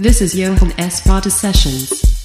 This is Johan S. Potter Sessions.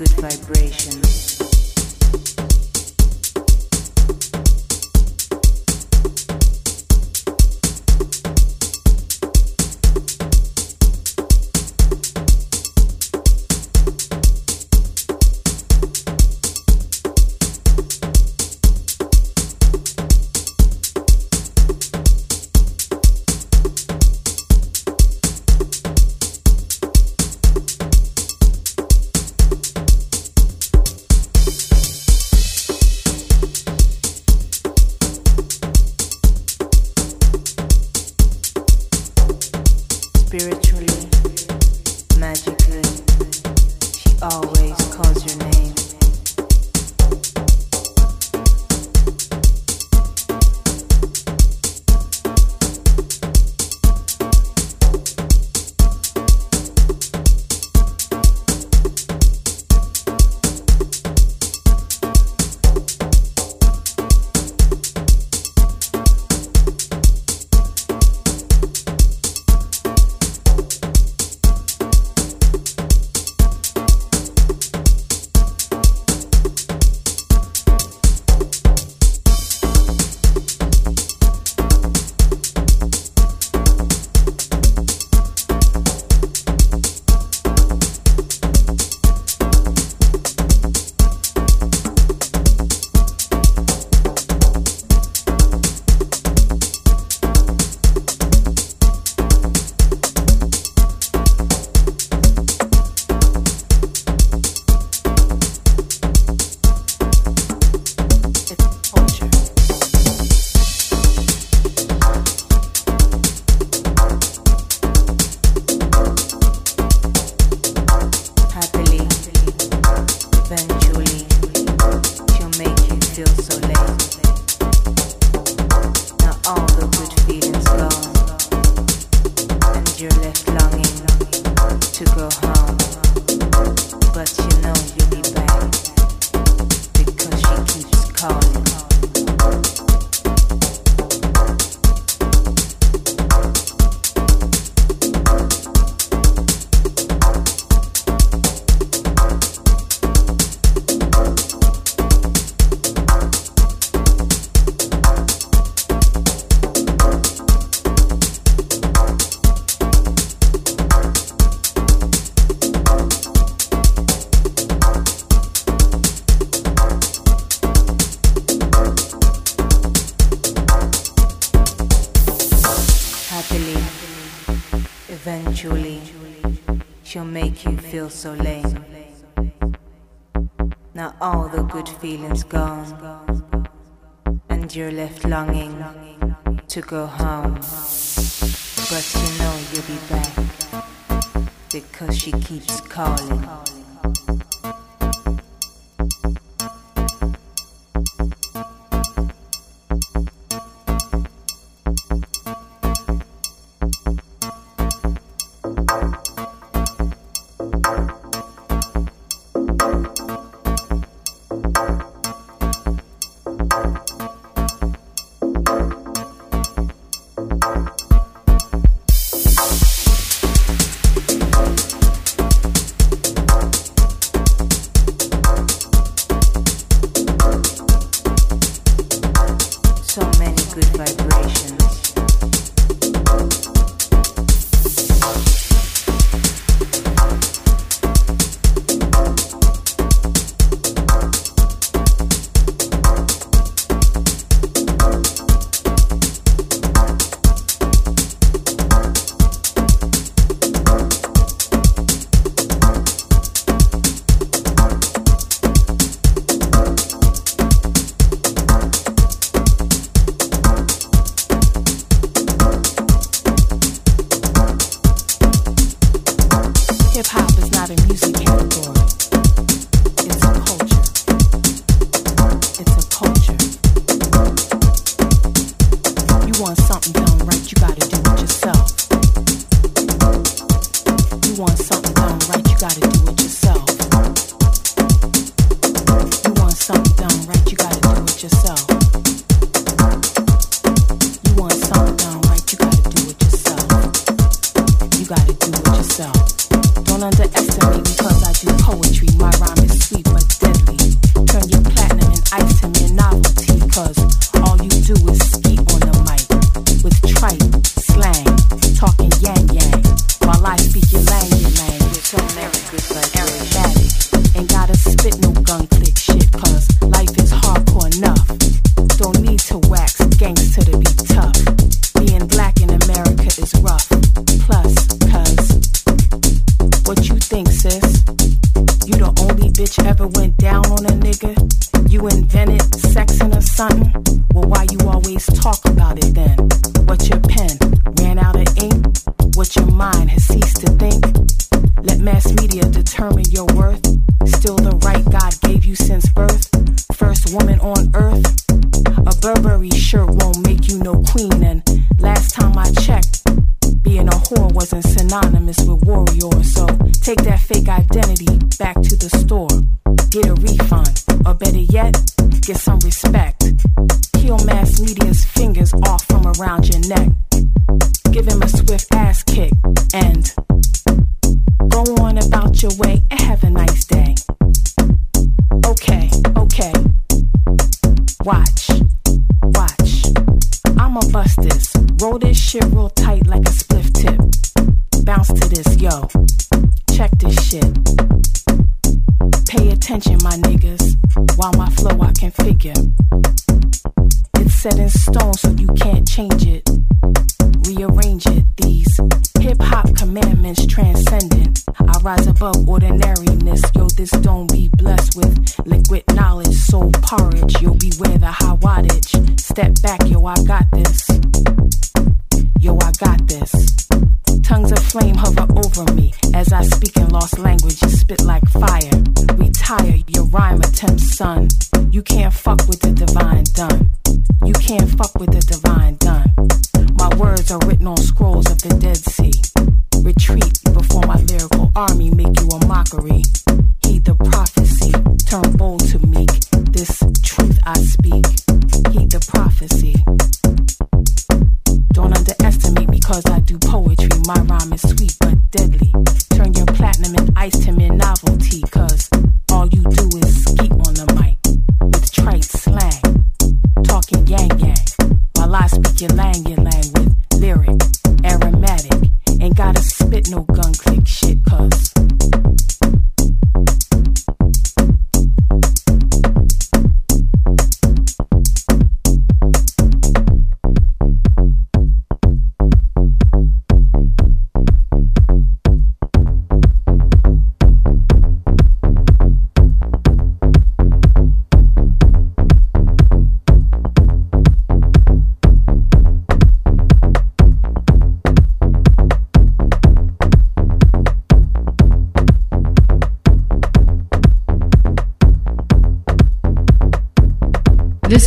good vibrations. Soleil. Now all the good feelings gone, and you're left longing to go home.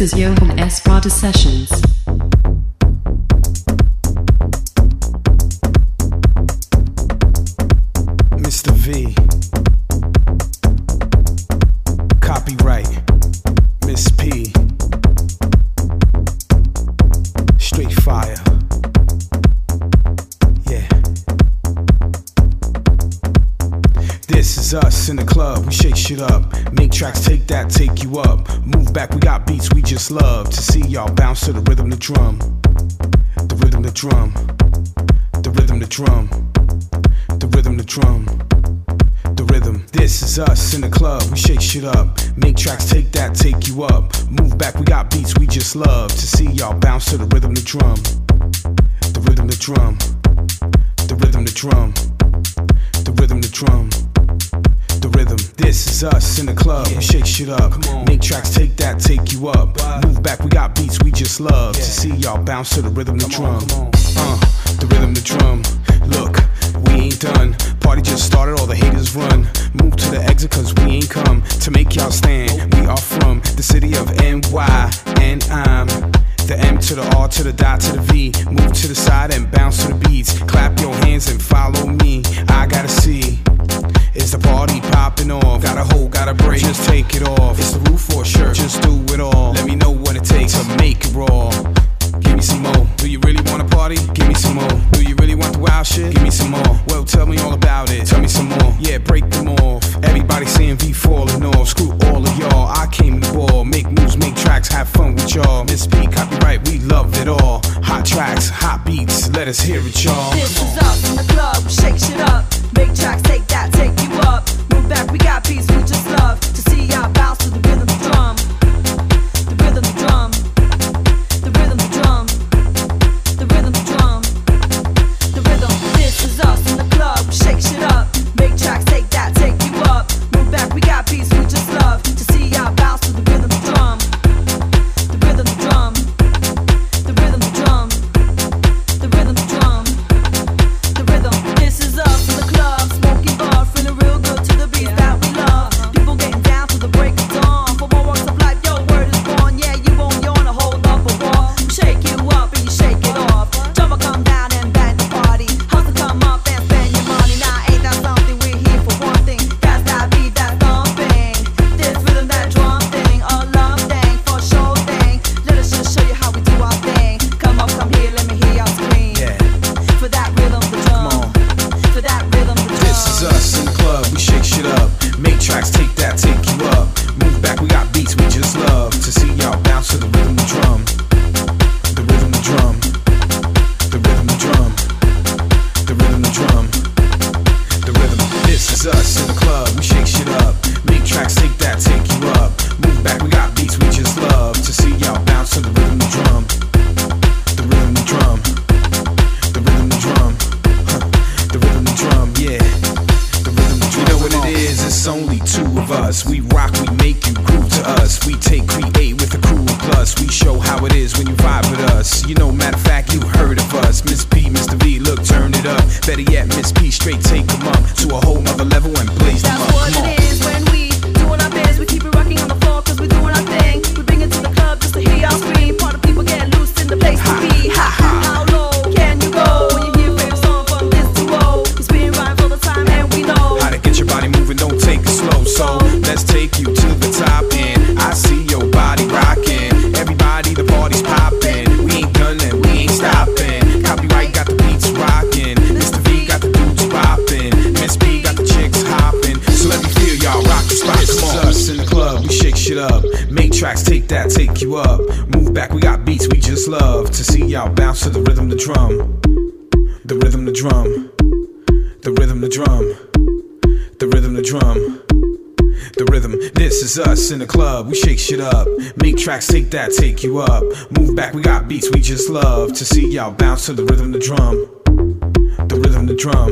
Is Johan club. Move back, we got beats we just love to see y'all bounce to the rhythm, the drum. The rhythm, the drum. The rhythm, the drum. The rhythm, the drum. The rhythm. This is us in the club. We shake shit up. Make tracks, take that, take you up. Move back, we got beats we just love to see y'all bounce to the rhythm, the drum. Uh, the rhythm, the drum. Look, we ain't done. Party just started, all the haters run. Move to the exit cause we ain't come to make y'all stand. We are from the city of NY and I'm the M to the R to the dot to the V. Move to the side and bounce to the beats. Clap your hands and follow me. I gotta see. Is the party popping off? Got a hold, got a break. Just take it off. It's the roof or shirt. Just do it all. Let me know what it takes to make it raw. Give me some more. Do you really wanna party? Give me some more. Do you really shit? Give me some more. Well, tell me all about it. Tell me some more. Yeah, break them off. Everybody seeing V falling off. Screw all of y'all. I came to ball. Make moves, make tracks, have fun with y'all. Misspeak, copyright, we love it all. Hot tracks, hot beats, let us hear it, y'all. This is up the club, shake shit up. Make tracks, take that, take you up. Move back, we got peace, we just the drum, the rhythm, the drum, the rhythm. This is us in the club. We shake shit up, make tracks, take that, take you up. Move back, we got beats we just love to see y'all bounce to the rhythm, the drum, the rhythm, the drum,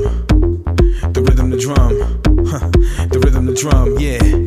the rhythm, the drum, huh. the rhythm, the drum, yeah.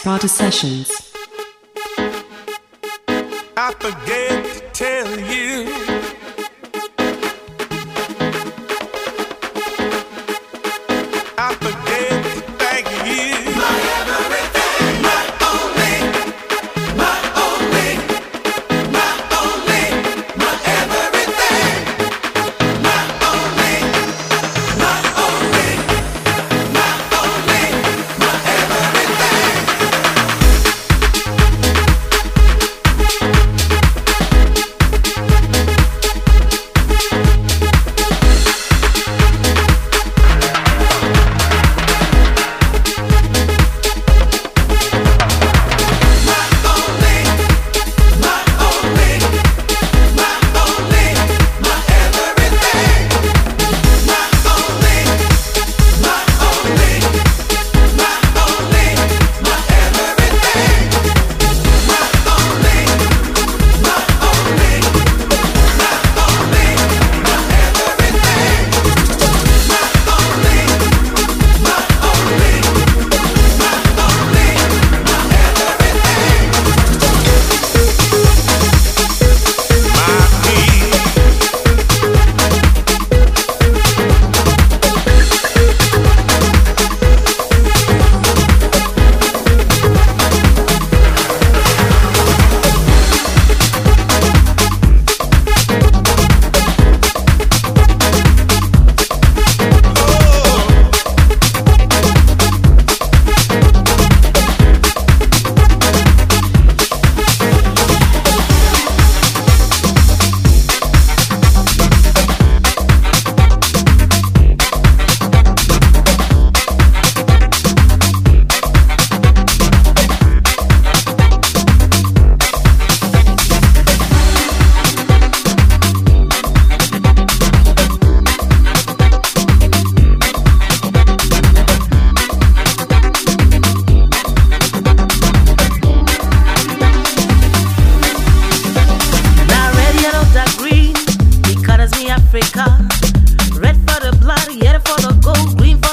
Sparta Sessions. Africa. Red for the blood, yellow for the gold, green for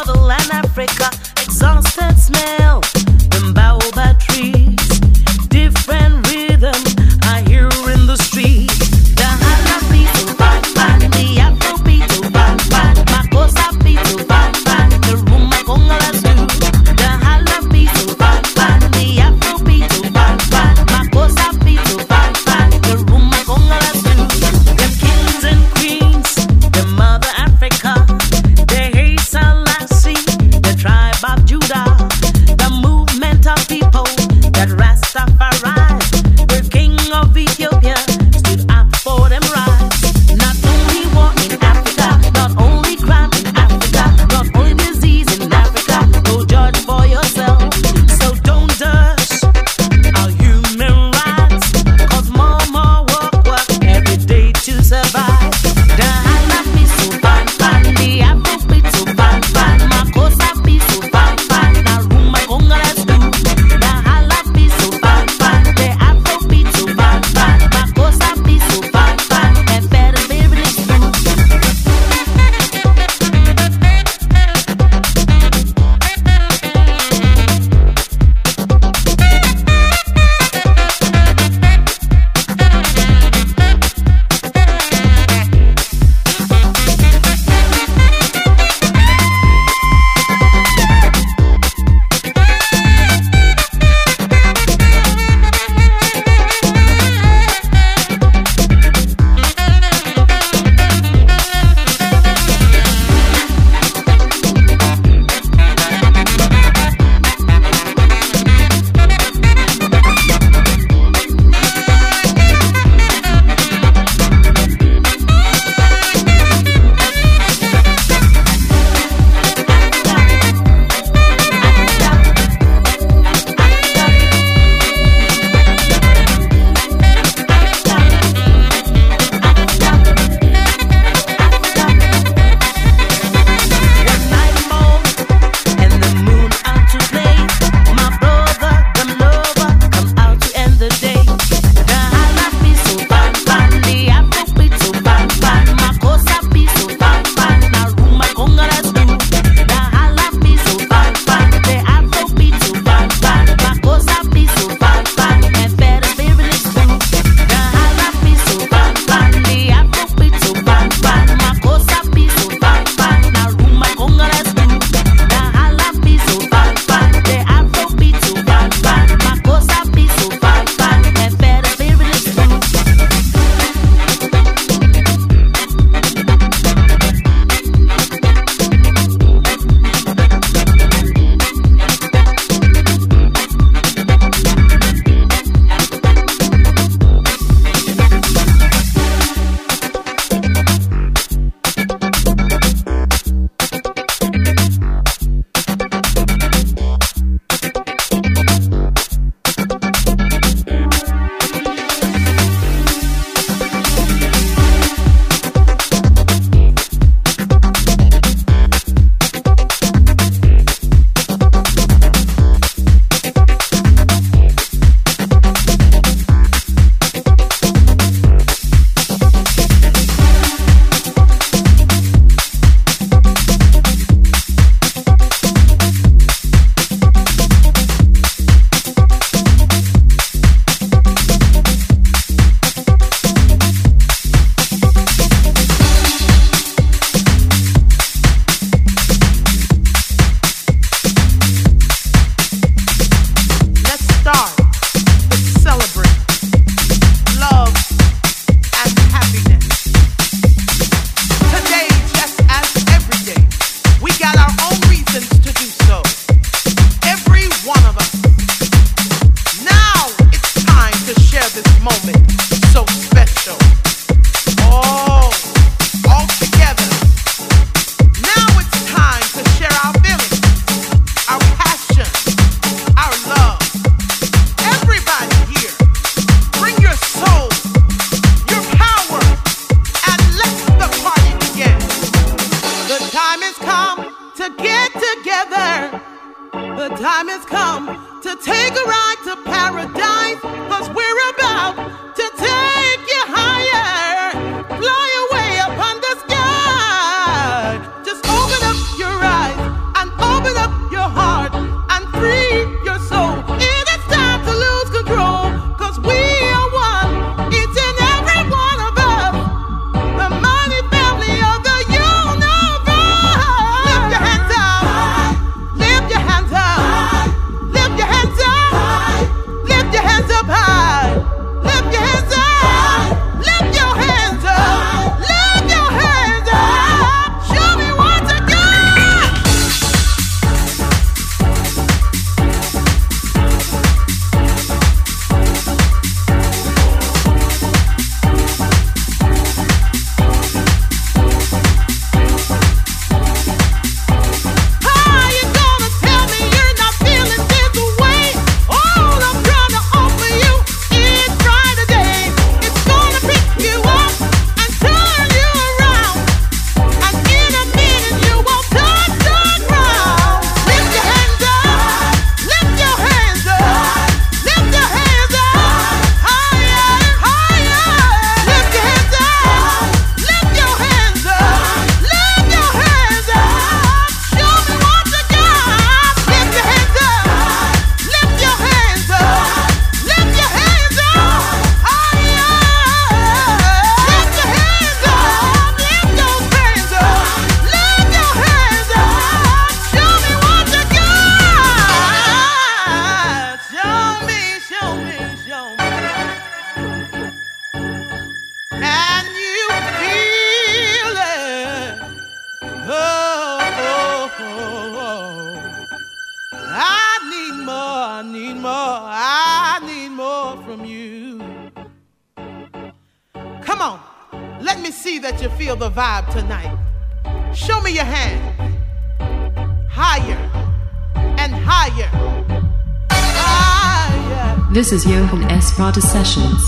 Prada Sessions.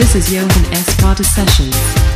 This is Johan S. Prada Sessions.